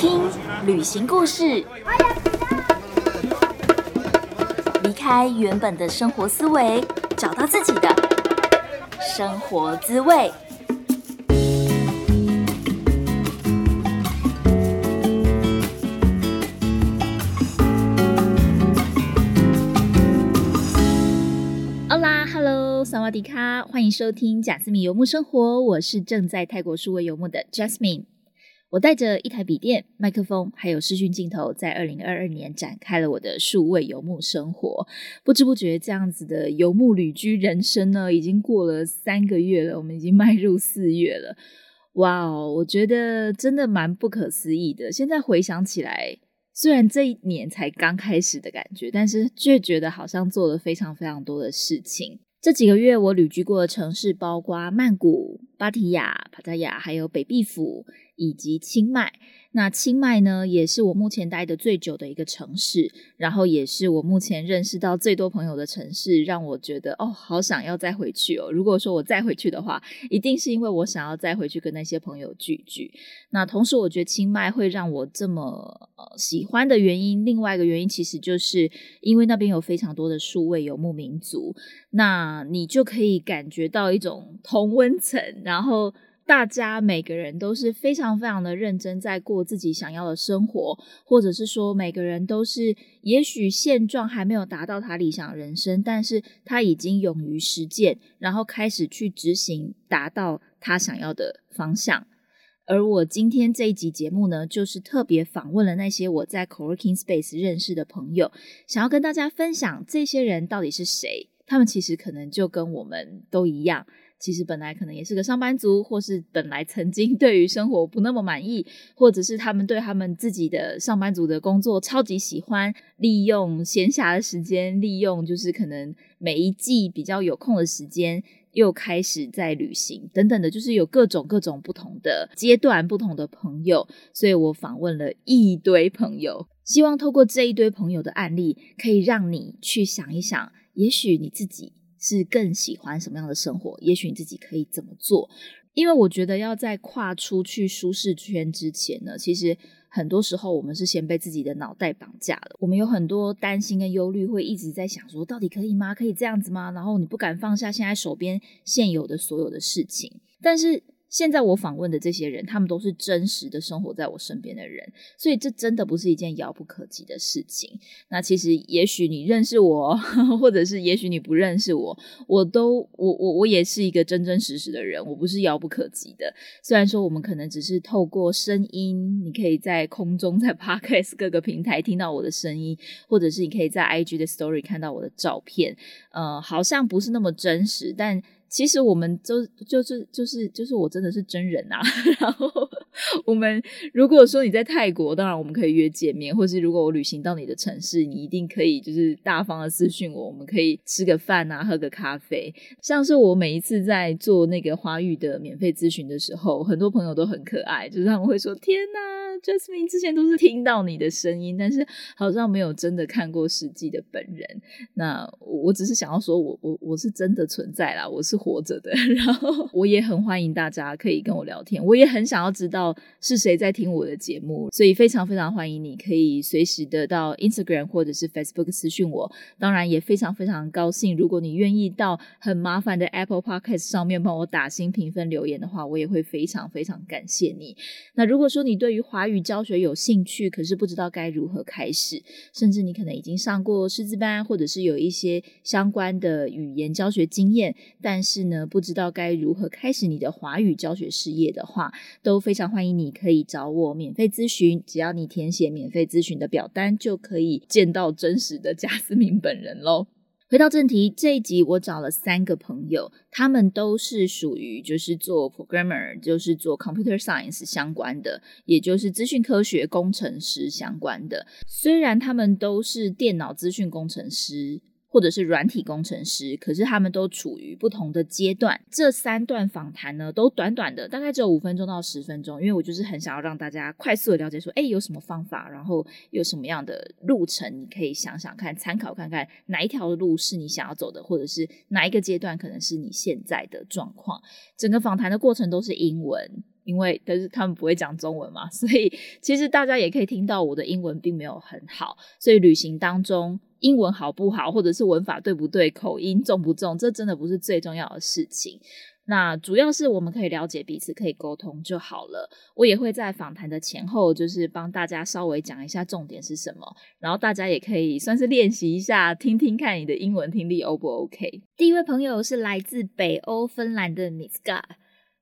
听旅行故事，离开原本的生活思维，找到自己的生活滋味。欧啦，Hello，萨瓦迪卡，欢迎收听贾斯敏游牧生活，我是正在泰国数位游牧的 Jasmine。我带着一台笔电、麦克风，还有视讯镜头，在二零二二年展开了我的数位游牧生活。不知不觉，这样子的游牧旅居人生呢，已经过了三个月了。我们已经迈入四月了，哇哦！我觉得真的蛮不可思议的。现在回想起来，虽然这一年才刚开始的感觉，但是却觉得好像做了非常非常多的事情。这几个月我旅居过的城市，包括曼谷、芭提雅、帕塔亚，还有北壁府。以及清迈，那清迈呢，也是我目前待的最久的一个城市，然后也是我目前认识到最多朋友的城市，让我觉得哦，好想要再回去哦。如果说我再回去的话，一定是因为我想要再回去跟那些朋友聚聚。那同时，我觉得清迈会让我这么呃喜欢的原因，另外一个原因其实就是因为那边有非常多的数位游牧民族，那你就可以感觉到一种同温层，然后。大家每个人都是非常非常的认真，在过自己想要的生活，或者是说每个人都是，也许现状还没有达到他理想人生，但是他已经勇于实践，然后开始去执行，达到他想要的方向。而我今天这一集节目呢，就是特别访问了那些我在 Co-working Space 认识的朋友，想要跟大家分享这些人到底是谁。他们其实可能就跟我们都一样。其实本来可能也是个上班族，或是本来曾经 对于生活不那么满意，或者是他们对他们自己的上班族的工作超级喜欢，利用闲暇的时间，利用就是可能每一季比较有空的时间，又开始在旅行等等的，就是有各种各种不同的阶段、不同的朋友，所以我访问了一堆朋友，希望透过这一堆朋友的案例，可以让你去想一想，也许你自己。是更喜欢什么样的生活？也许你自己可以怎么做？因为我觉得要在跨出去舒适圈之前呢，其实很多时候我们是先被自己的脑袋绑架了。我们有很多担心跟忧虑，会一直在想说，到底可以吗？可以这样子吗？然后你不敢放下现在手边现有的所有的事情，但是。现在我访问的这些人，他们都是真实的生活在我身边的人，所以这真的不是一件遥不可及的事情。那其实，也许你认识我，或者是也许你不认识我，我都我我我也是一个真真实实的人，我不是遥不可及的。虽然说我们可能只是透过声音，你可以在空中在 Podcast 各个平台听到我的声音，或者是你可以在 IG 的 Story 看到我的照片，呃，好像不是那么真实，但。其实我们就就是就是就是我真的是真人啊，然后 我们如果说你在泰国，当然我们可以约见面，或是如果我旅行到你的城市，你一定可以就是大方的私讯我，我们可以吃个饭啊，喝个咖啡。像是我每一次在做那个华语的免费咨询的时候，很多朋友都很可爱，就是他们会说：“天哪，Jasmine 之前都是听到你的声音，但是好像没有真的看过实际的本人。”那我只是想要说我我我是真的存在啦，我是。活着的，然后我也很欢迎大家可以跟我聊天，我也很想要知道是谁在听我的节目，所以非常非常欢迎你可以随时的到 Instagram 或者是 Facebook 私讯我。当然也非常非常高兴，如果你愿意到很麻烦的 Apple Podcast 上面帮我打新评分留言的话，我也会非常非常感谢你。那如果说你对于华语教学有兴趣，可是不知道该如何开始，甚至你可能已经上过师资班，或者是有一些相关的语言教学经验，但是呢，不知道该如何开始你的华语教学事业的话，都非常欢迎你可以找我免费咨询。只要你填写免费咨询的表单，就可以见到真实的贾思明本人喽。回到正题，这一集我找了三个朋友，他们都是属于就是做 programmer，就是做 computer science 相关的，也就是资讯科学工程师相关的。虽然他们都是电脑资讯工程师。或者是软体工程师，可是他们都处于不同的阶段。这三段访谈呢，都短短的，大概只有五分钟到十分钟。因为我就是很想要让大家快速的了解，说，哎，有什么方法，然后有什么样的路程，你可以想想看，参考看看哪一条路是你想要走的，或者是哪一个阶段可能是你现在的状况。整个访谈的过程都是英文。因为但是他们不会讲中文嘛，所以其实大家也可以听到我的英文并没有很好，所以旅行当中英文好不好，或者是文法对不对，口音重不重，这真的不是最重要的事情。那主要是我们可以了解彼此，可以沟通就好了。我也会在访谈的前后，就是帮大家稍微讲一下重点是什么，然后大家也可以算是练习一下，听听看你的英文听力 O 不 OK。第一位朋友是来自北欧芬兰的 Miss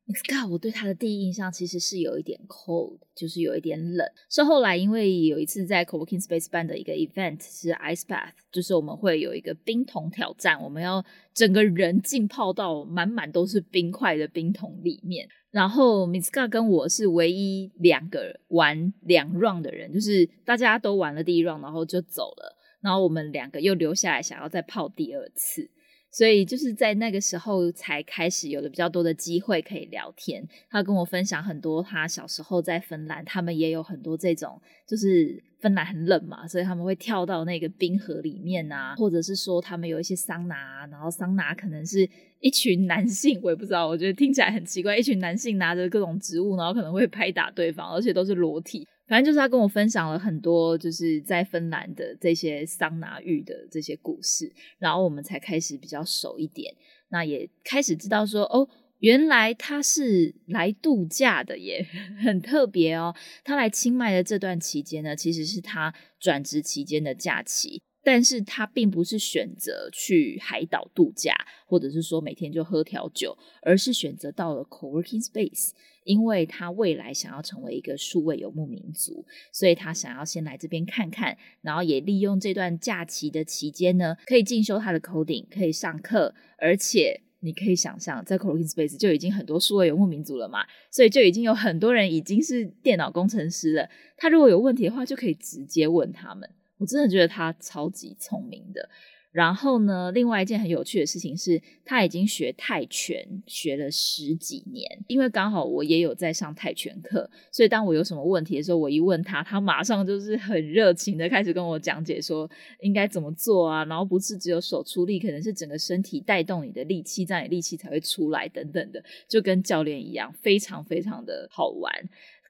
Ga。God，我对他的第一印象其实是有一点 cold，就是有一点冷。是后来因为有一次在 Co-working Space 办的一个 event 是 Ice Bath，就是我们会有一个冰桶挑战，我们要整个人浸泡到满满都是冰块的冰桶里面。然后 Miss God 跟我是唯一两个玩两 round 的人，就是大家都玩了第一 round，然后就走了，然后我们两个又留下来想要再泡第二次。所以就是在那个时候才开始有了比较多的机会可以聊天。他跟我分享很多他小时候在芬兰，他们也有很多这种，就是芬兰很冷嘛，所以他们会跳到那个冰河里面啊，或者是说他们有一些桑拿，然后桑拿可能是一群男性，我也不知道，我觉得听起来很奇怪，一群男性拿着各种植物，然后可能会拍打对方，而且都是裸体。反正就是他跟我分享了很多，就是在芬兰的这些桑拿浴的这些故事，然后我们才开始比较熟一点。那也开始知道说，哦，原来他是来度假的耶，很特别哦。他来清迈的这段期间呢，其实是他转职期间的假期。但是他并不是选择去海岛度假，或者是说每天就喝调酒，而是选择到了 co-working space，因为他未来想要成为一个数位游牧民族，所以他想要先来这边看看，然后也利用这段假期的期间呢，可以进修他的 coding，可以上课，而且你可以想象，在 co-working space 就已经很多数位游牧民族了嘛，所以就已经有很多人已经是电脑工程师了，他如果有问题的话，就可以直接问他们。我真的觉得他超级聪明的。然后呢，另外一件很有趣的事情是，他已经学泰拳学了十几年。因为刚好我也有在上泰拳课，所以当我有什么问题的时候，我一问他，他马上就是很热情的开始跟我讲解说应该怎么做啊。然后不是只有手出力，可能是整个身体带动你的力气，这样你力气才会出来等等的，就跟教练一样，非常非常的好玩。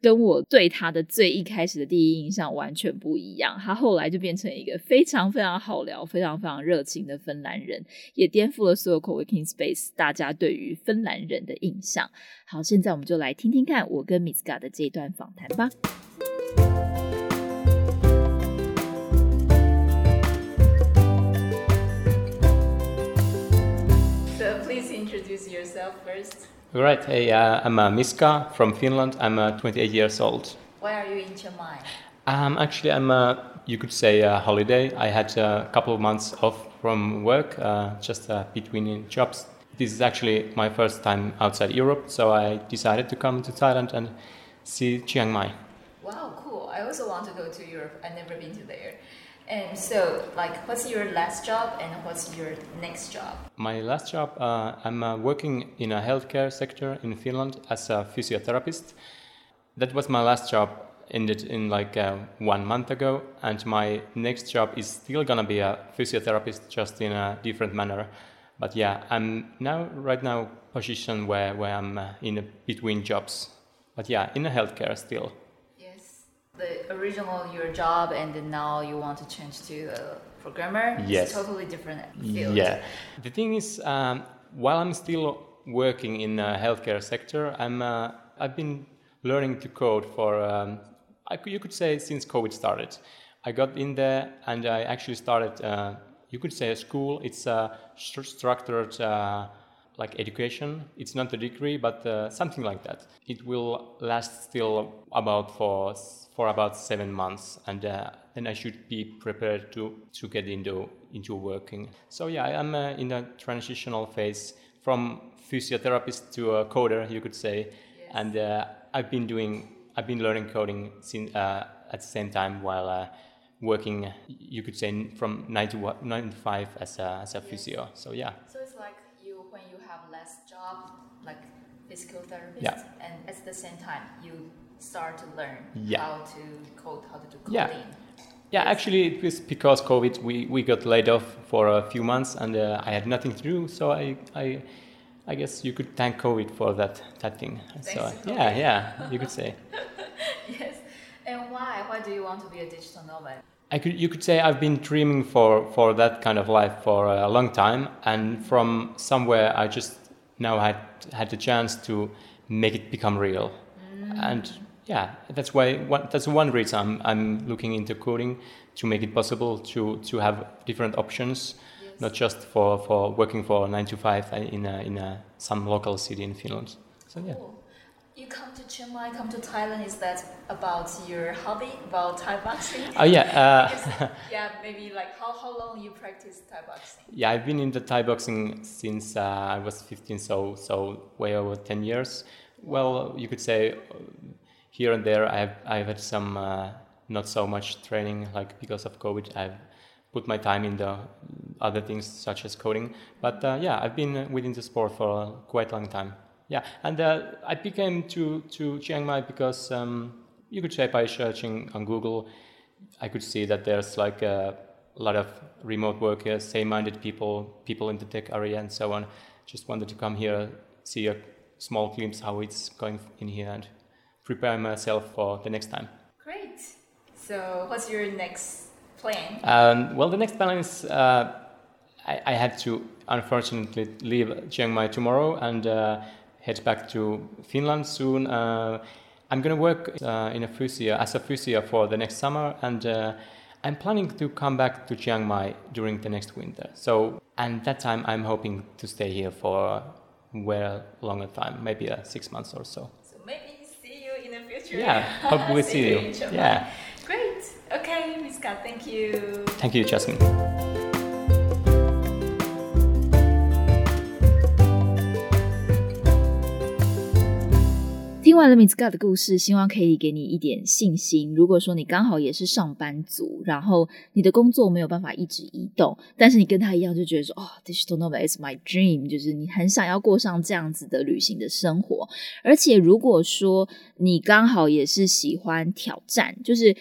跟我对他的最一开始的第一印象完全不一样，他后来就变成一个非常非常好聊、非常非常热情的芬兰人，也颠覆了所有 co-working space 大家对于芬兰人的印象。好，现在我们就来听听看我跟 Miss Ga 的这一段访谈吧。So please introduce yourself first. Right. Hey, uh, I'm uh, Miska from Finland. I'm uh, 28 years old. Why are you in Chiang Mai? Um, actually, I'm, uh, you could say, a holiday. I had a couple of months off from work, uh, just uh, between jobs. This is actually my first time outside Europe, so I decided to come to Thailand and see Chiang Mai. Wow, cool. I also want to go to Europe. I've never been to there. And so, like, what's your last job and what's your next job? My last job, uh, I'm uh, working in a healthcare sector in Finland as a physiotherapist. That was my last job, ended in like uh, one month ago, and my next job is still gonna be a physiotherapist, just in a different manner. But yeah, I'm now right now position where where I'm uh, in between jobs. But yeah, in a healthcare still the original your job and then now you want to change to a programmer yes it's totally different field. Yeah. The thing is um, while i'm still working in the healthcare sector i'm uh, i've been learning to code for um, I, you could say since covid started. I got in there and i actually started uh, you could say a school. It's a structured uh, like education. It's not a degree, but uh, something like that. It will last still about for for about seven months, and uh, then I should be prepared to to get into into working. So yeah, I'm uh, in a transitional phase from physiotherapist to a coder, you could say, yes. and uh, I've been doing I've been learning coding since uh, at the same time while uh, working, you could say, from nine to nine to five as a, as a physio. So yeah. So it's like you when you have less job, like physical therapist, yeah. and at the same time you start to learn yeah. how to code, how to do coding. Yeah. Yeah, actually, it was because COVID. We, we got laid off for a few months, and uh, I had nothing to do. So I, I I guess you could thank COVID for that that thing. Thanks so yeah, yeah, you could say. yes. And why? Why do you want to be a digital nomad? I could you could say I've been dreaming for for that kind of life for a long time, and from somewhere I just now had had the chance to make it become real, mm. and yeah, that's why one, that's one reason I'm I'm looking into coding to make it possible to to have different options, Yes. not just for for working for nine to five in a, in a, some local city in Finland. So yeah. Cool. You come to Chiang Mai, come to Thailand. Is that about your hobby, about Thai boxing? Oh yeah. Uh, yeah, maybe like how, how long you practice Thai boxing? Yeah, I've been in the Thai boxing since uh, I was 15, so so way over 10 years. Well, you could say uh, here and there I've I've had some uh, not so much training, like because of COVID, I've put my time in the other things such as coding. But uh, yeah, I've been uh, within the sport for quite a long time. Yeah, and uh, I became to to Chiang Mai because um, you could say by searching on Google, I could see that there's like a lot of remote workers, same-minded people, people in the tech area, and so on. Just wanted to come here, see a small glimpse how it's going in here, and prepare myself for the next time. Great. So, what's your next plan? Um, well, the next plan is uh, I, I had to unfortunately leave Chiang Mai tomorrow and uh, head back to Finland soon. Uh, I'm going to work uh, in a physio as a physio for the next summer, and uh, I'm planning to come back to Chiang Mai during the next winter. So, and that time I'm hoping to stay here for a well longer time, maybe uh, six months or so. So, maybe see you in the future. Yeah, hopefully see you. in Yeah, Great. Okay, Miska, thank you. thank you, Jasmine. 完了 Miss God 的故事，希望可以给你一点信心。如果说你刚好也是上班族，然后你的工作没有办法一直移动，但是你跟他一样就觉得说，哦，digital nomad is my dream，就是你很想要过上这样子的旅行的生活。而且如果说你刚好也是喜欢挑战，就是。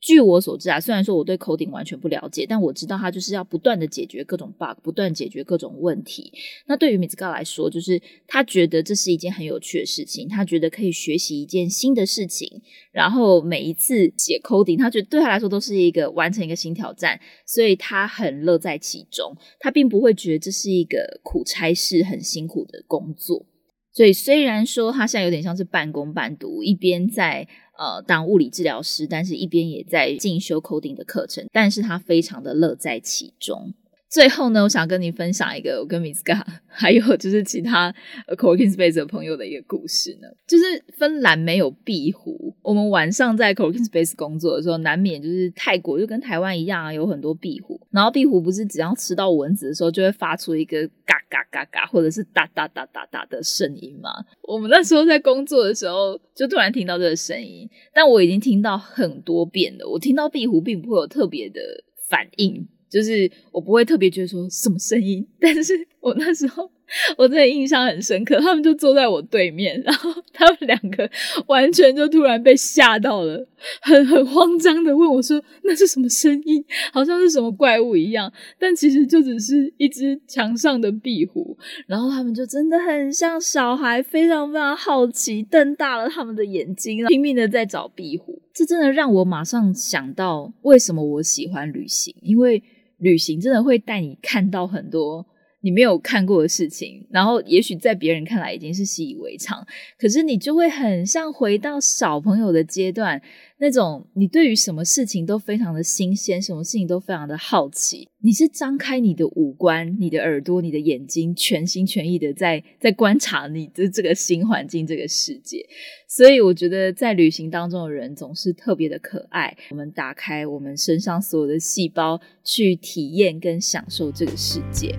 据我所知啊，虽然说我对 coding 完全不了解，但我知道它就是要不断的解决各种 bug，不断解决各种问题。那对于米兹高来说，就是他觉得这是一件很有趣的事情，他觉得可以学习一件新的事情，然后每一次写 coding，他觉得对他来说都是一个完成一个新挑战，所以他很乐在其中，他并不会觉得这是一个苦差事、很辛苦的工作。所以虽然说他现在有点像是半工半读，一边在呃当物理治疗师，但是一边也在进修 coding 的课程，但是他非常的乐在其中。最后呢，我想跟你分享一个我跟 Miss Ga 还有就是其他 Coworking Space 的朋友的一个故事呢。就是芬兰没有壁虎，我们晚上在 Coworking Space 工作的时候，难免就是泰国就跟台湾一样啊，有很多壁虎。然后壁虎不是只要吃到蚊子的时候，就会发出一个嘎嘎嘎嘎或者是哒哒哒哒哒的声音嘛。我们那时候在工作的时候，就突然听到这个声音，但我已经听到很多遍了。我听到壁虎并不会有特别的反应。就是我不会特别觉得说什么声音，但是我那时候我真的印象很深刻，他们就坐在我对面，然后他们两个完全就突然被吓到了，很很慌张的问我说那是什么声音，好像是什么怪物一样，但其实就只是一只墙上的壁虎，然后他们就真的很像小孩，非常非常好奇，瞪大了他们的眼睛，拼命的在找壁虎，这真的让我马上想到为什么我喜欢旅行，因为。旅行真的会带你看到很多你没有看过的事情，然后也许在别人看来已经是习以为常，可是你就会很像回到小朋友的阶段，那种你对于什么事情都非常的新鲜，什么事情都非常的好奇，你是张开你的五官、你的耳朵、你的眼睛，全心全意的在在观察你的这个新环境、这个世界。所以我觉得在旅行当中的人总是特别的可爱。我们打开我们身上所有的细胞，去体验跟享受这个世界。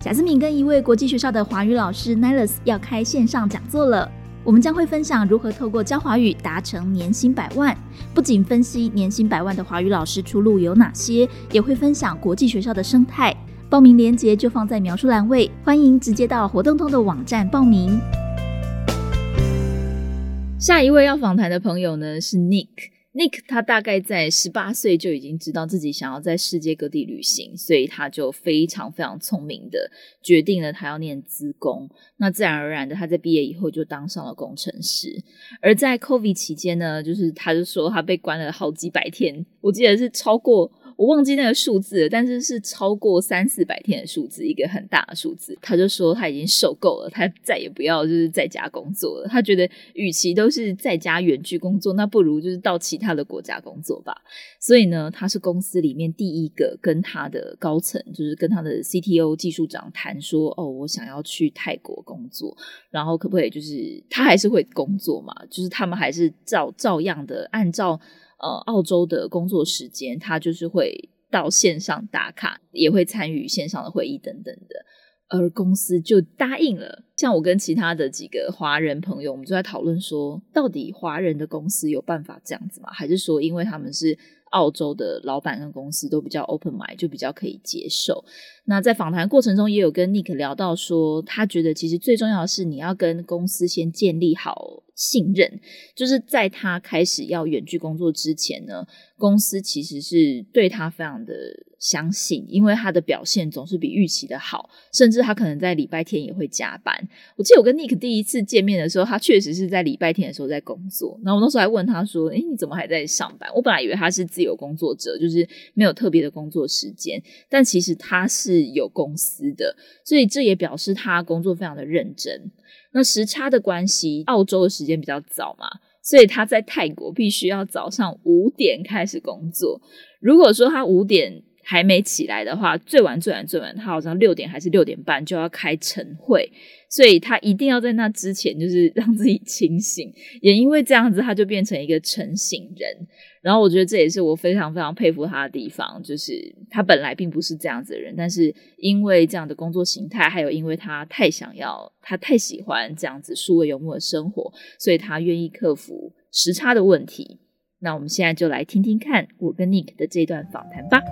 贾思敏跟一位国际学校的华语老师 Niles 要开线上讲座了。我们将会分享如何透过教华语达成年薪百万，不仅分析年薪百万的华语老师出路有哪些，也会分享国际学校的生态。报名链接就放在描述栏位，欢迎直接到活动通的网站报名。下一位要访谈的朋友呢是 Nick。Nick 他大概在十八岁就已经知道自己想要在世界各地旅行，所以他就非常非常聪明的决定了他要念资工。那自然而然的，他在毕业以后就当上了工程师。而在 COVID 期间呢，就是他就说他被关了好几百天，我记得是超过。我忘记那个数字了，但是是超过三四百天的数字，一个很大的数字。他就说他已经受够了，他再也不要就是在家工作了。他觉得与其都是在家远距工作，那不如就是到其他的国家工作吧。所以呢，他是公司里面第一个跟他的高层，就是跟他的 CTO 技术长谈说，哦，我想要去泰国工作，然后可不可以就是他还是会工作嘛？就是他们还是照照样的按照。呃，澳洲的工作时间，他就是会到线上打卡，也会参与线上的会议等等的，而公司就答应了。像我跟其他的几个华人朋友，我们就在讨论说，到底华人的公司有办法这样子吗？还是说，因为他们是澳洲的老板跟公司都比较 open mind，就比较可以接受？那在访谈过程中，也有跟 Nick 聊到说，他觉得其实最重要的是，你要跟公司先建立好。信任，就是在他开始要远距工作之前呢，公司其实是对他非常的相信，因为他的表现总是比预期的好，甚至他可能在礼拜天也会加班。我记得我跟 Nick 第一次见面的时候，他确实是在礼拜天的时候在工作。然后我那时候还问他说：“哎，你怎么还在上班？”我本来以为他是自由工作者，就是没有特别的工作时间，但其实他是有公司的，所以这也表示他工作非常的认真。那时差的关系，澳洲的时间比较早嘛，所以他在泰国必须要早上五点开始工作。如果说他五点还没起来的话，最晚最晚最晚，他好像六点还是六点半就要开晨会。所以他一定要在那之前，就是 让自己清醒。也因为这样子，他就变成一个晨醒人。然后我觉得这也是我非常非常佩服他的地方，就是他本来并不是这样子的人，但是因为这样的工作形态，还有因为他太想要，他太喜欢这样子数位游牧的生活，所以他愿意克服时差的问题。那我们现在就来听听看我跟 Nick 的这段访谈吧。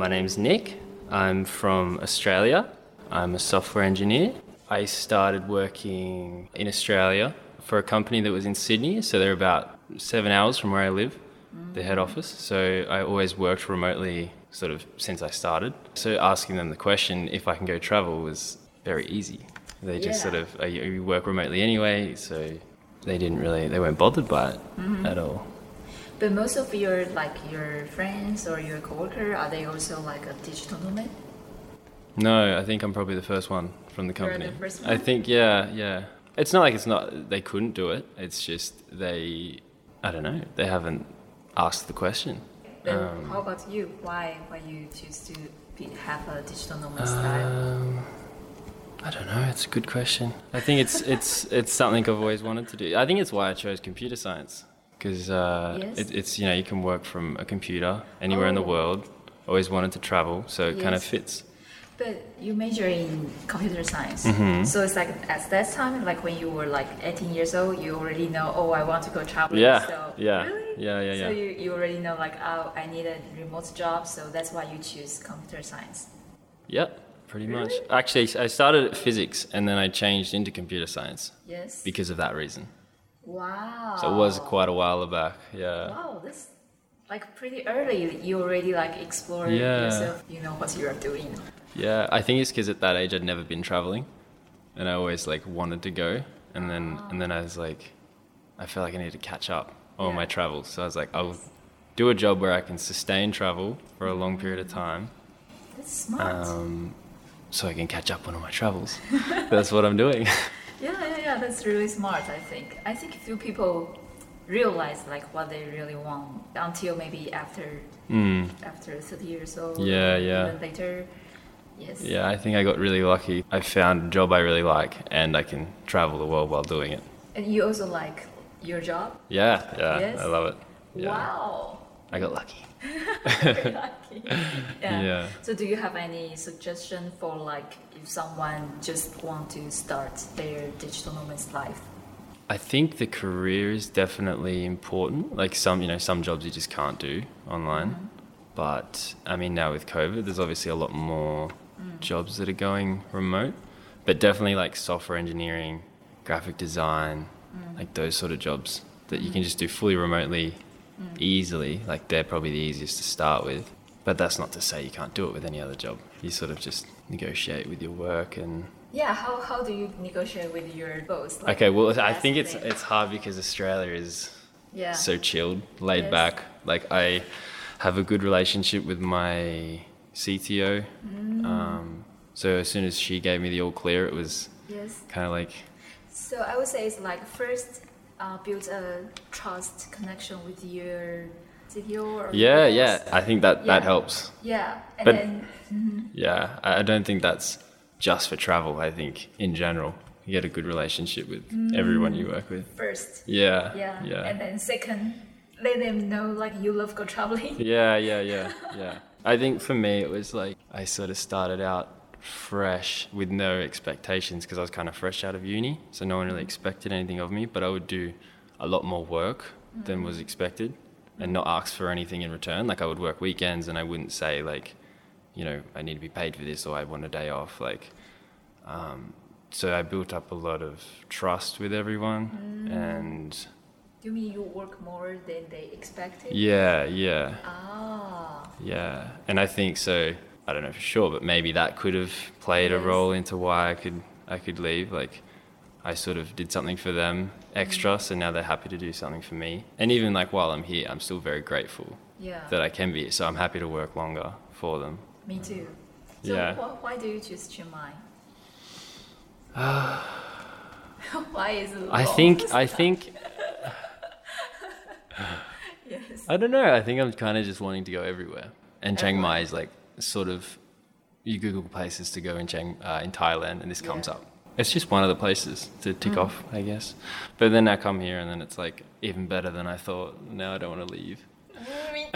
My name is Nick. I'm from Australia. I'm a software engineer. I started working in Australia for a company that was in Sydney, so they're about seven hours from where I live, the head office. So I always worked remotely sort of since I started. So asking them the question if I can go travel was very easy. They just yeah. sort of, uh, you work remotely anyway, so they didn't really, they weren't bothered by it mm-hmm. at all. But most of your like your friends or your coworker are they also like a digital nomad? No, I think I'm probably the first one from the company. You're the first one? I think yeah, yeah. It's not like it's not they couldn't do it. It's just they I don't know. They haven't asked the question. Then um, how about you? Why why you choose to be, have a digital nomad style? Um, I don't know. It's a good question. I think it's it's it's something I've always wanted to do. I think it's why I chose computer science because uh, yes. it, it's you know you can work from a computer anywhere oh. in the oh. world. Always wanted to travel, so it yes. kind of fits. But you major in computer science, mm-hmm. so it's like at that time, like when you were like 18 years old, you already know, oh, I want to go travel. Yeah, so, yeah, really? yeah, yeah, yeah. So you, you already know, like, oh, I need a remote job, so that's why you choose computer science. Yep, pretty really? much. Actually, I started at physics and then I changed into computer science. Yes. Because of that reason. Wow. So it was quite a while back. Yeah. Wow, this like pretty early. You already like explored yeah. yourself. You know what you're doing. Yeah, I think it's because at that age I'd never been traveling, and I always like wanted to go, and then wow. and then I was like, I feel like I needed to catch up on yeah. my travels. So I was like, I'll do a job where I can sustain travel for a long period of time. That's smart. Um, so I can catch up on all my travels. That's what I'm doing. Yeah, yeah, yeah. That's really smart. I think. I think few people realize like what they really want until maybe after mm. after 30 years old. Yeah, yeah. Later. Yes. Yeah, I think I got really lucky. I found a job I really like, and I can travel the world while doing it. And you also like your job? Yeah, yeah. Yes? I love it. Yeah. Wow. I got lucky. Lucky. Yeah. yeah. So, do you have any suggestion for like if someone just want to start their digital nomad's life? I think the career is definitely important. Like some, you know, some jobs you just can't do online. Mm-hmm. But I mean, now with COVID, there's obviously a lot more mm. jobs that are going remote. But definitely like software engineering, graphic design, mm. like those sort of jobs that you can just do fully remotely, mm. easily. Like they're probably the easiest to start with. But that's not to say you can't do it with any other job. You sort of just negotiate with your work and yeah how, how do you negotiate with your boss like, okay well i think it's it's hard because australia is yeah. so chilled laid yes. back like i have a good relationship with my cto mm. um, so as soon as she gave me the all clear it was yes. kind of like so i would say it's like first uh, build a trust connection with your CTO yeah yeah i think that yeah. that helps yeah and but, then, mm-hmm. yeah I don't think that's just for travel. I think in general, you get a good relationship with mm. everyone you work with. First. Yeah. Yeah. Yeah. And then second, let them know like you love go traveling. Yeah, yeah, yeah, yeah. I think for me it was like I sort of started out fresh with no expectations because I was kind of fresh out of uni, so no one really expected anything of me. But I would do a lot more work mm. than was expected, and not ask for anything in return. Like I would work weekends, and I wouldn't say like you know, I need to be paid for this or I want a day off. Like, um, so I built up a lot of trust with everyone mm. and. You mean you work more than they expected? Yeah, yeah. Ah. Yeah, and I think so. I don't know for sure, but maybe that could have played yes. a role into why I could I could leave. Like, I sort of did something for them extra, mm. so now they're happy to do something for me. And even like while I'm here, I'm still very grateful yeah. that I can be. So I'm happy to work longer for them. Me too. So yeah. wh- why do you choose Chiang Mai? why is it? I think I think. yes. I don't know. I think I'm kind of just wanting to go everywhere, and Chiang Mai is like sort of you Google places to go in Chiang uh, in Thailand, and this comes yeah. up. It's just one of the places to tick mm. off, I guess. But then I come here, and then it's like even better than I thought. Now I don't want to leave.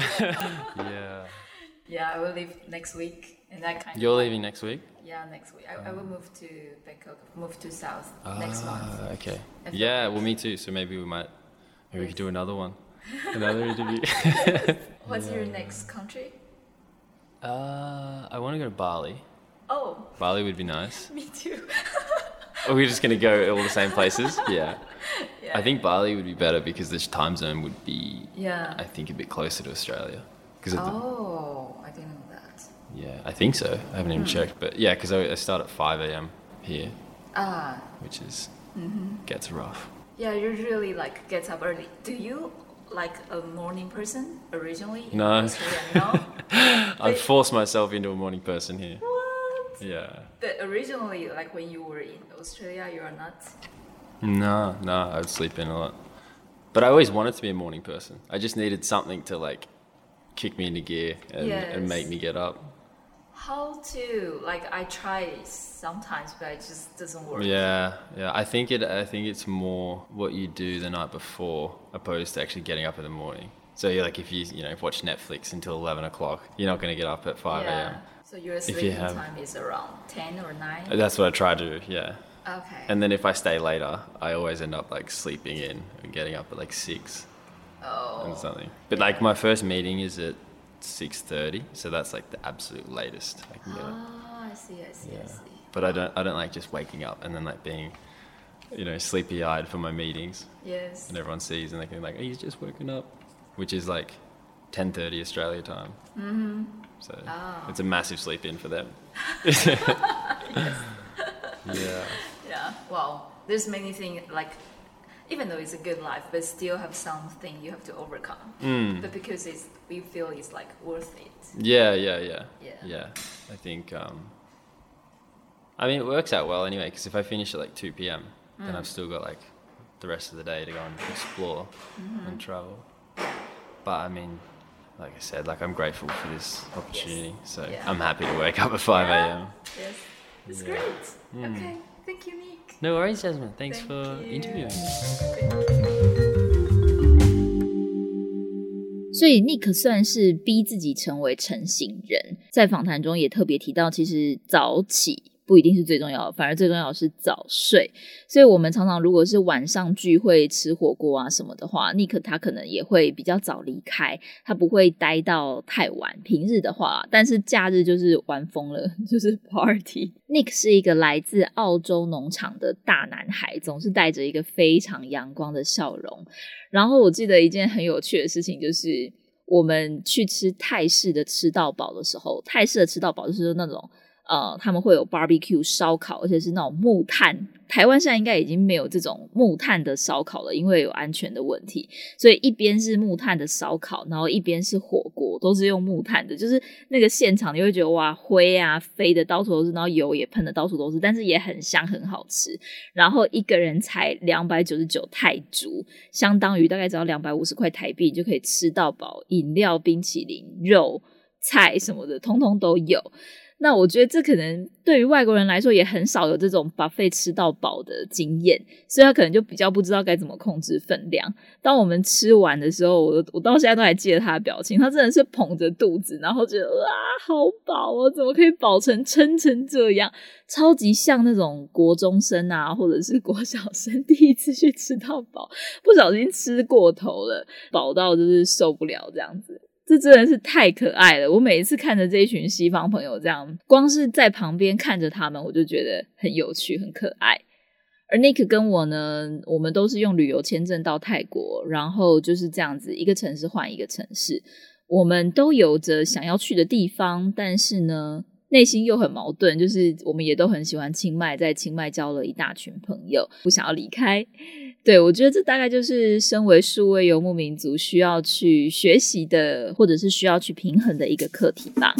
yeah. Yeah, I will leave next week, and that kind. You're leaving next week. Yeah, next week. I, I will move to Bangkok. Move to South ah, next month. Okay. Yeah, well, me too. So maybe we might. Maybe yes. we could do another one. Another interview. What's yeah. your next country? Uh, I want to go to Bali. Oh. Bali would be nice. me too. Are we just gonna go all the same places? Yeah. yeah. I think Bali would be better because the time zone would be. Yeah. I think a bit closer to Australia. Because oh, I didn't know that. Yeah, I think so. I haven't even mm. checked, but yeah, because I, I, start at five a.m. here. Ah. Which is mm-hmm. gets rough. Yeah, you usually like gets up early. Do you like a morning person originally? No. no. I forced myself into a morning person here. What? Yeah. But originally, like when you were in Australia, you are not. No, no, I would sleep in a lot. But I always wanted to be a morning person. I just needed something to like kick me into gear and, yes. and make me get up. How to like I try sometimes, but it just doesn't work. Yeah, yeah. I think it. I think it's more what you do the night before, opposed to actually getting up in the morning. So you're like if you you know watch Netflix until eleven o'clock, you're not going to get up at five a.m. Yeah. So your sleeping you have, time is around ten or nine. Uh, that's what I try to do. Yeah. Okay. And then if I stay later, I always end up like sleeping in and getting up at like six. Oh. And something. But like my first meeting is at six thirty, so that's like the absolute latest I can get. Oh, I see, I see. I see. But I don't, I don't like just waking up and then like being, you know, sleepy eyed for my meetings. Yes. And everyone sees and they can be like, oh, he's just woken up, which is like ten thirty Australia time. Mm-hmm. So oh. it's a massive sleep in for them. yes. Yeah. Yeah. Well, there's many things like even though it's a good life, but still have something you have to overcome. Mm. But because it's we feel it's like worth it. Yeah, yeah, yeah. Yeah. Yeah. I think. Um, I mean, it works out well anyway. Because if I finish at like two p.m., mm. then I've still got like the rest of the day to go and explore mm-hmm. and travel. But I mean, like I said, like I'm grateful for this opportunity. Yes. So yeah. I'm happy to wake up at five a.m. Yes, it's yeah. great. Mm. Okay, thank you, Nick. No worries, Jasmine. Thanks Thank for you. interviewing. 所以 Nick 算是逼自己成为成型人，在访谈中也特别提到，其实早起不一定是最重要的，反而最重要的是早睡。所以，我们常常如果是晚上聚会吃火锅啊什么的话，Nick 他可能也会比较早离开，他不会待到太晚。平日的话，但是假日就是玩疯了，就是 party。Nick 是一个来自澳洲农场的大男孩，总是带着一个非常阳光的笑容。然后，我记得一件很有趣的事情，就是我们去吃泰式的吃到饱的时候，泰式的吃到饱就是那种。呃，他们会有 barbecue 烧烤，而且是那种木炭。台湾现在应该已经没有这种木炭的烧烤了，因为有安全的问题。所以一边是木炭的烧烤，然后一边是火锅，都是用木炭的。就是那个现场，你会觉得哇，灰啊飞的到处都是，然后油也喷的到处都是，但是也很香，很好吃。然后一个人才两百九十九泰铢，相当于大概只要两百五十块台币就可以吃到饱，饮料、冰淇淋、肉、菜什么的，通通都有。那我觉得这可能对于外国人来说也很少有这种把费吃到饱的经验，所以他可能就比较不知道该怎么控制分量。当我们吃完的时候，我我到现在都还记得他的表情，他真的是捧着肚子，然后觉得哇好饱哦，怎么可以饱成撑成这样？超级像那种国中生啊，或者是国小生 第一次去吃到饱，不小心吃过头了，饱到就是受不了这样子。这真的是太可爱了！我每一次看着这一群西方朋友这样，光是在旁边看着他们，我就觉得很有趣、很可爱。而 Nick 跟我呢，我们都是用旅游签证到泰国，然后就是这样子，一个城市换一个城市。我们都有着想要去的地方，但是呢，内心又很矛盾。就是我们也都很喜欢清迈，在清迈交了一大群朋友，不想要离开。对，我觉得这大概就是身为数位游牧民族需要去学习的，或者是需要去平衡的一个课题吧。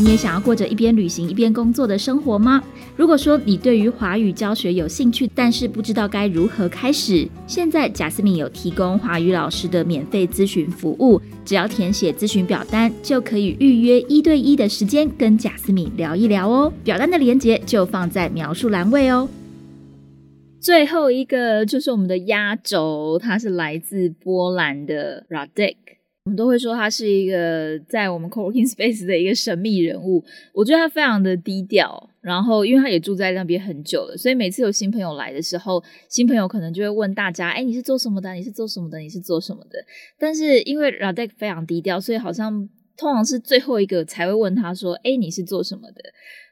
你也想要过着一边旅行一边工作的生活吗？如果说你对于华语教学有兴趣，但是不知道该如何开始，现在贾斯敏有提供华语老师的免费咨询服务，只要填写咨询表单，就可以预约一对一的时间跟贾斯敏聊一聊哦。表单的链接就放在描述栏位哦。最后一个就是我们的压轴，他是来自波兰的 Radek。我们都会说他是一个在我们 co-working space 的一个神秘人物。我觉得他非常的低调，然后因为他也住在那边很久了，所以每次有新朋友来的时候，新朋友可能就会问大家：“哎，你是做什么的？你是做什么的？你是做什么的？”但是因为 Radek 非常低调，所以好像通常是最后一个才会问他说：“哎，你是做什么的？”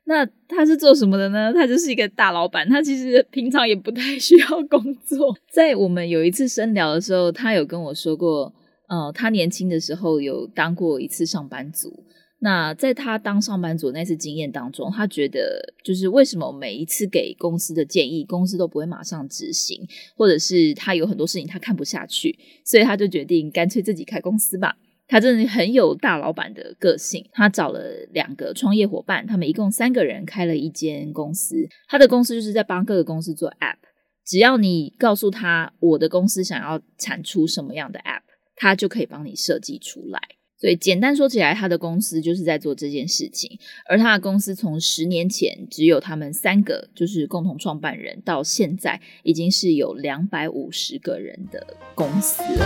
那他是做什么的呢？他就是一个大老板，他其实平常也不太需要工作。在我们有一次深聊的时候，他有跟我说过。呃，他年轻的时候有当过一次上班族。那在他当上班族那次经验当中，他觉得就是为什么每一次给公司的建议，公司都不会马上执行，或者是他有很多事情他看不下去，所以他就决定干脆自己开公司吧。他真的很有大老板的个性。他找了两个创业伙伴，他们一共三个人开了一间公司。他的公司就是在帮各个公司做 App，只要你告诉他我的公司想要产出什么样的 App。他就可以帮你设计出来，所以简单说起来，他的公司就是在做这件事情。而他的公司从十年前只有他们三个，就是共同创办人，到现在已经是有两百五十个人的公司了。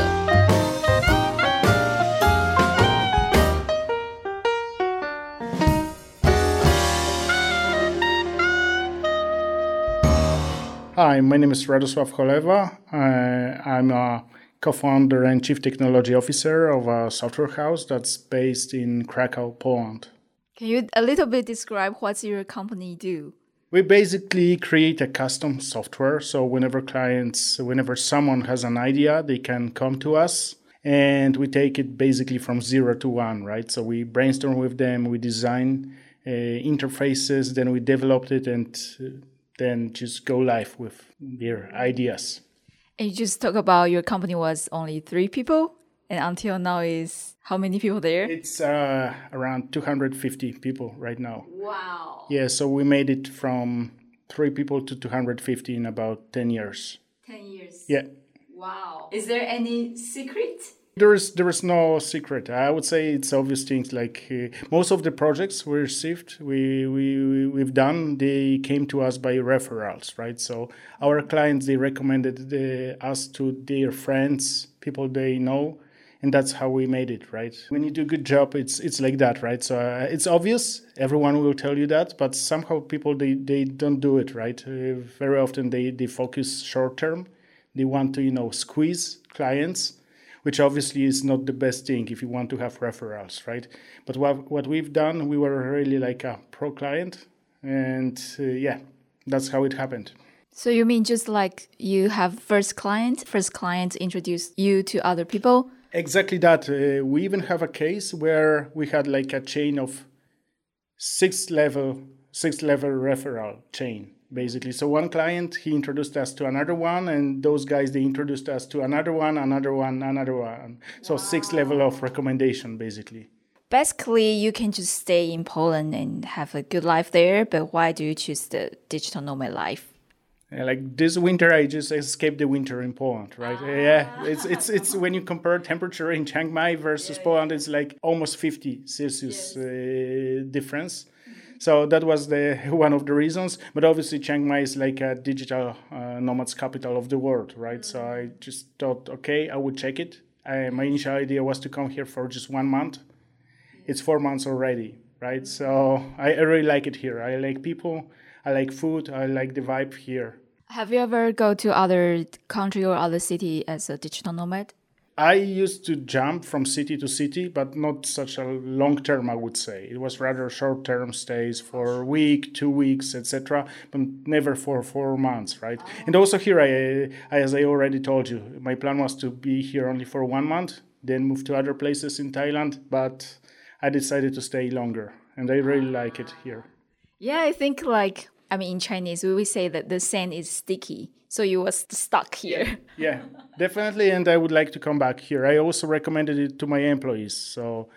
Hi, my name is Radoslav Koleva. I'm a co-founder and chief technology officer of a software house that's based in Krakow, Poland. Can you a little bit describe what your company do? We basically create a custom software. So whenever clients, whenever someone has an idea, they can come to us and we take it basically from zero to one, right? So we brainstorm with them, we design uh, interfaces, then we develop it and uh, then just go live with their ideas. And you just talk about your company was only three people, and until now is how many people there? It's uh, around 250 people right now. Wow. Yeah, so we made it from three people to 250 in about 10 years. 10 years. Yeah. Wow. Is there any secret? There is there is no secret. I would say it's obvious things like uh, most of the projects we received, we, we we've done, they came to us by referrals, right? So our clients they recommended the, us to their friends, people they know, and that's how we made it right when you do a good job it's it's like that right so uh, it's obvious everyone will tell you that but somehow people they, they don't do it right uh, very often they, they focus short term they want to you know squeeze clients which obviously is not the best thing if you want to have referrals right but what, what we've done we were really like a pro client and uh, yeah that's how it happened so you mean just like you have first client, first client introduce you to other people? Exactly that. Uh, we even have a case where we had like a chain of six level, six level referral chain basically. So one client he introduced us to another one, and those guys they introduced us to another one, another one, another one. So wow. six level of recommendation basically. Basically, you can just stay in Poland and have a good life there. But why do you choose the digital nomad life? like this winter i just escaped the winter in poland right ah. yeah it's it's it's when you compare temperature in chiang mai versus yeah, poland it's like almost 50 celsius yes. uh, difference so that was the one of the reasons. But obviously chiang mai is like a digital uh, nomads capital of the world right? Mm-hmm. so i just thought okay i would check it. I, my initial idea was to come here for just one month. It's four months already right? So I, I really like it here. I like people. I like food. I like the vibe here. Have you ever go to other country or other city as a digital nomad? I used to jump from city to city, but not such a long term. I would say it was rather short term stays for a week, two weeks, etc. But never for four months, right? And also here, I, as I already told you, my plan was to be here only for one month, then move to other places in Thailand. But I decided to stay longer, and I really like it here. Yeah, I think like I mean, in Chinese, we will say that the sand is sticky. So you was stuck here. Yeah, definitely. And I would like to come back here. I also recommended it to my employees. So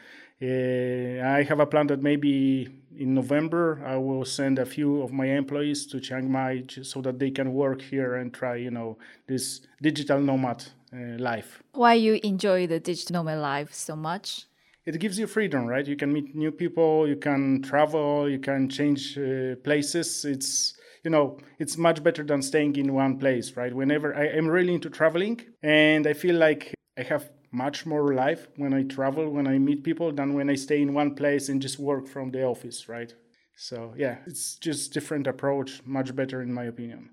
uh, I have a plan that maybe in November I will send a few of my employees to Chiang Mai so that they can work here and try, you know, this digital nomad uh, life. Why you enjoy the digital nomad life so much? it gives you freedom, right? You can meet new people, you can travel, you can change uh, places. It's you know it's much better than staying in one place, right? Whenever I am really into traveling, and I feel like I have much more life when I travel, when I meet people, than when I stay in one place and just work from the office, right? So yeah, it's just different approach, much better in my opinion.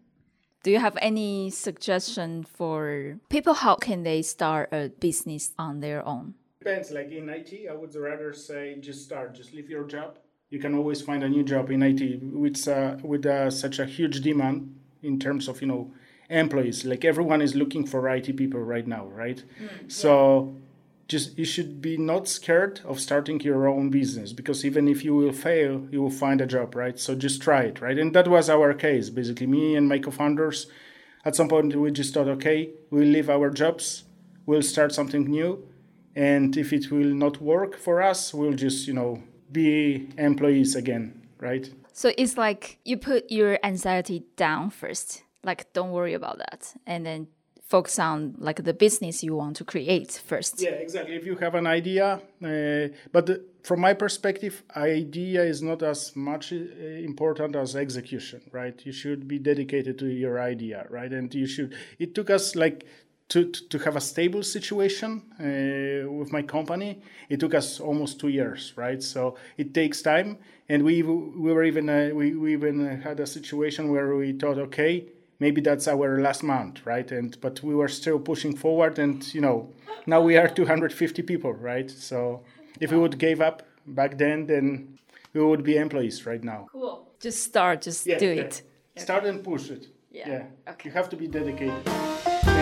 Do you have any suggestion for people? How can they start a business on their own? Depends. Like in IT, I would rather say just start, just leave your job. You can always find a new job in IT with uh, with uh, such a huge demand in terms of you know employees. Like everyone is looking for IT people right now, right? Mm, so just you should be not scared of starting your own business because even if you will fail, you will find a job, right? So just try it, right? And that was our case. Basically, me and my co-founders, at some point we just thought, okay, we'll leave our jobs, we'll start something new and if it will not work for us we'll just you know be employees again right? So it's like you put your anxiety down first. Like don't worry about that. And then focus on like the business you want to create first. Yeah exactly. If you have an idea uh, but the, from my perspective idea is not as much uh, important as execution right? You should be dedicated to your idea right? And you should it took us like to, to have a stable situation uh, with my company, it took us almost two years, right? So it takes time, and we we were even uh, we, we even had a situation where we thought, okay, maybe that's our last month, right? And but we were still pushing forward, and you know, now we are 250 people, right? So if we would give up back then, then we would be employees right now. Cool. Just start. Just yeah, do yeah. it. Start and push it. Yeah. yeah. Okay. You have to be dedicated.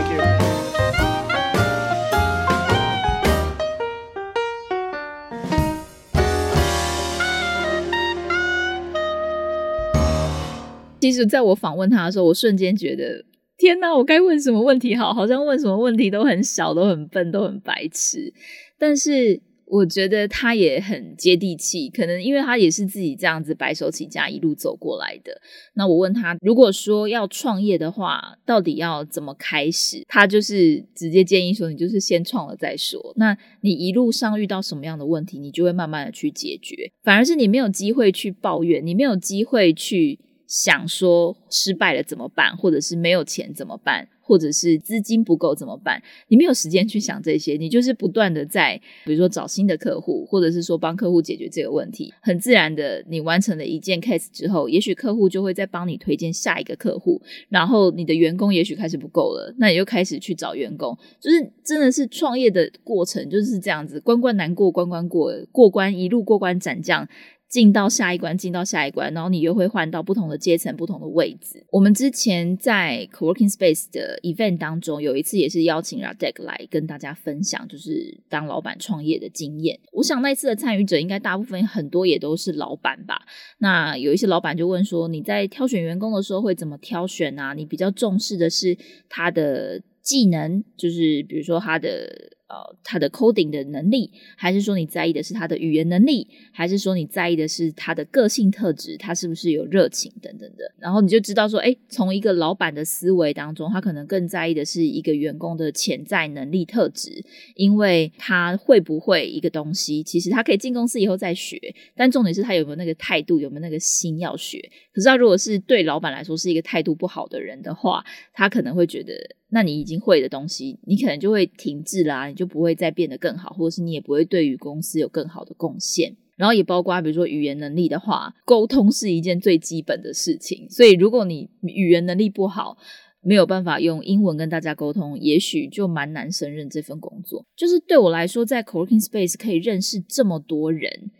Thank you. 其实，在我访问他的时候，我瞬间觉得，天呐，我该问什么问题好？好像问什么问题都很小，都很笨，都很白痴。但是。我觉得他也很接地气，可能因为他也是自己这样子白手起家一路走过来的。那我问他，如果说要创业的话，到底要怎么开始？他就是直接建议说，你就是先创了再说。那你一路上遇到什么样的问题，你就会慢慢的去解决。反而是你没有机会去抱怨，你没有机会去想说失败了怎么办，或者是没有钱怎么办。或者是资金不够怎么办？你没有时间去想这些，你就是不断的在，比如说找新的客户，或者是说帮客户解决这个问题。很自然的，你完成了一件 case 之后，也许客户就会再帮你推荐下一个客户，然后你的员工也许开始不够了，那你又开始去找员工，就是真的是创业的过程就是这样子，关关难过关关过，过关一路过关斩将。进到下一关，进到下一关，然后你又会换到不同的阶层、不同的位置。我们之前在 Co-working Space 的 event 当中，有一次也是邀请 Radek 来跟大家分享，就是当老板创业的经验。我想那一次的参与者应该大部分很多也都是老板吧。那有一些老板就问说：“你在挑选员工的时候会怎么挑选啊？你比较重视的是他的技能，就是比如说他的。”呃，他的 coding 的能力，还是说你在意的是他的语言能力，还是说你在意的是他的个性特质，他是不是有热情等等的？然后你就知道说，哎，从一个老板的思维当中，他可能更在意的是一个员工的潜在能力特质，因为他会不会一个东西，其实他可以进公司以后再学，但重点是他有没有那个态度，有没有那个心要学。可是他如果是对老板来说是一个态度不好的人的话，他可能会觉得。那你已经会的东西，你可能就会停滞啦，就不会再变得更好，或者是你也不会对于公司有更好的贡献。然后也包括比如说语言能力的话，沟通是一件最基本的事情。所以如果你语言能力不好，没有办法用英文跟大家沟通，也许就蛮难胜任这份工作。就是对我来说，在 co-working space 可以认识这么多人。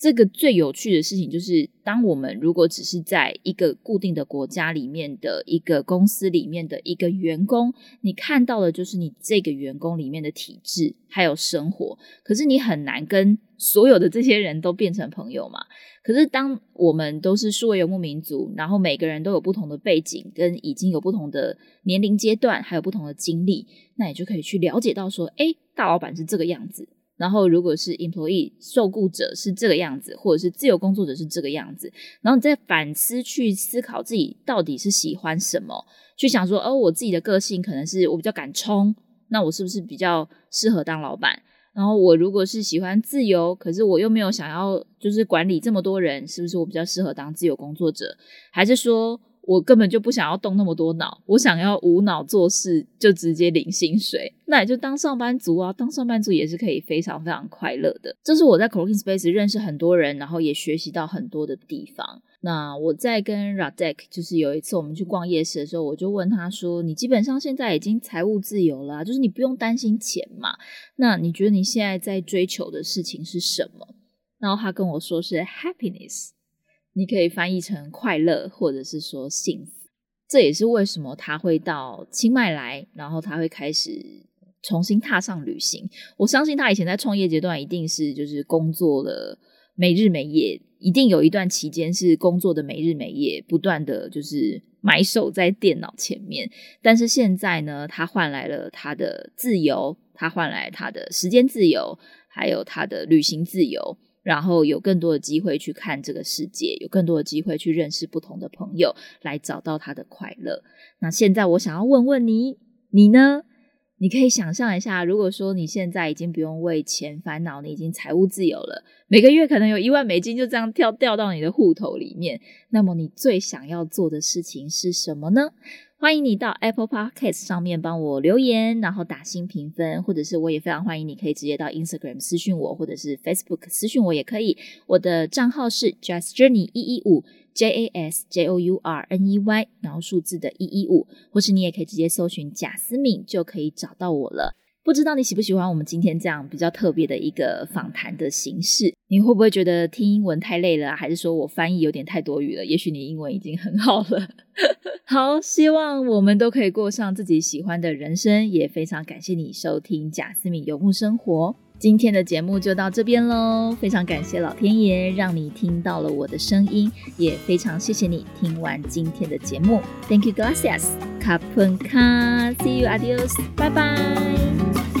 这个最有趣的事情就是，当我们如果只是在一个固定的国家里面的一个公司里面的一个员工，你看到的就是你这个员工里面的体质还有生活，可是你很难跟所有的这些人都变成朋友嘛。可是当我们都是数位游牧民族，然后每个人都有不同的背景，跟已经有不同的年龄阶段，还有不同的经历，那你就可以去了解到说，哎，大老板是这个样子。然后，如果是 employee 受雇者是这个样子，或者是自由工作者是这个样子，然后你再反思去思考自己到底是喜欢什么，去想说，哦，我自己的个性可能是我比较敢冲，那我是不是比较适合当老板？然后我如果是喜欢自由，可是我又没有想要就是管理这么多人，是不是我比较适合当自由工作者？还是说？我根本就不想要动那么多脑，我想要无脑做事，就直接领薪水，那也就当上班族啊。当上班族也是可以非常非常快乐的。这是我在 Co-working Space 认识很多人，然后也学习到很多的地方。那我在跟 Radek 就是有一次我们去逛夜市的时候，我就问他说：“你基本上现在已经财务自由了，就是你不用担心钱嘛？那你觉得你现在在追求的事情是什么？”然后他跟我说是 Happiness。你可以翻译成快乐，或者是说幸福。这也是为什么他会到清迈来，然后他会开始重新踏上旅行。我相信他以前在创业阶段一定是就是工作了没日没夜，一定有一段期间是工作的没日没夜，不断的就是埋首在电脑前面。但是现在呢，他换来了他的自由，他换来他的时间自由，还有他的旅行自由。然后有更多的机会去看这个世界，有更多的机会去认识不同的朋友，来找到他的快乐。那现在我想要问问你，你呢？你可以想象一下，如果说你现在已经不用为钱烦恼，你已经财务自由了，每个月可能有一万美金就这样跳掉到你的户头里面，那么你最想要做的事情是什么呢？欢迎你到 Apple Podcast 上面帮我留言，然后打新评分，或者是我也非常欢迎你可以直接到 Instagram 私讯我，或者是 Facebook 私讯我也可以。我的账号是 Just Journey 一一五 J A S J O U R N E Y，然后数字的一一五，或是你也可以直接搜寻贾思敏就可以找到我了。不知道你喜不喜欢我们今天这样比较特别的一个访谈的形式？你会不会觉得听英文太累了，还是说我翻译有点太多余了？也许你英文已经很好了。好，希望我们都可以过上自己喜欢的人生。也非常感谢你收听贾思敏游牧生活。今天的节目就到这边喽，非常感谢老天爷让你听到了我的声音，也非常谢谢你听完今天的节目。Thank you, gracias, c a p u n c a see you, adios, 拜拜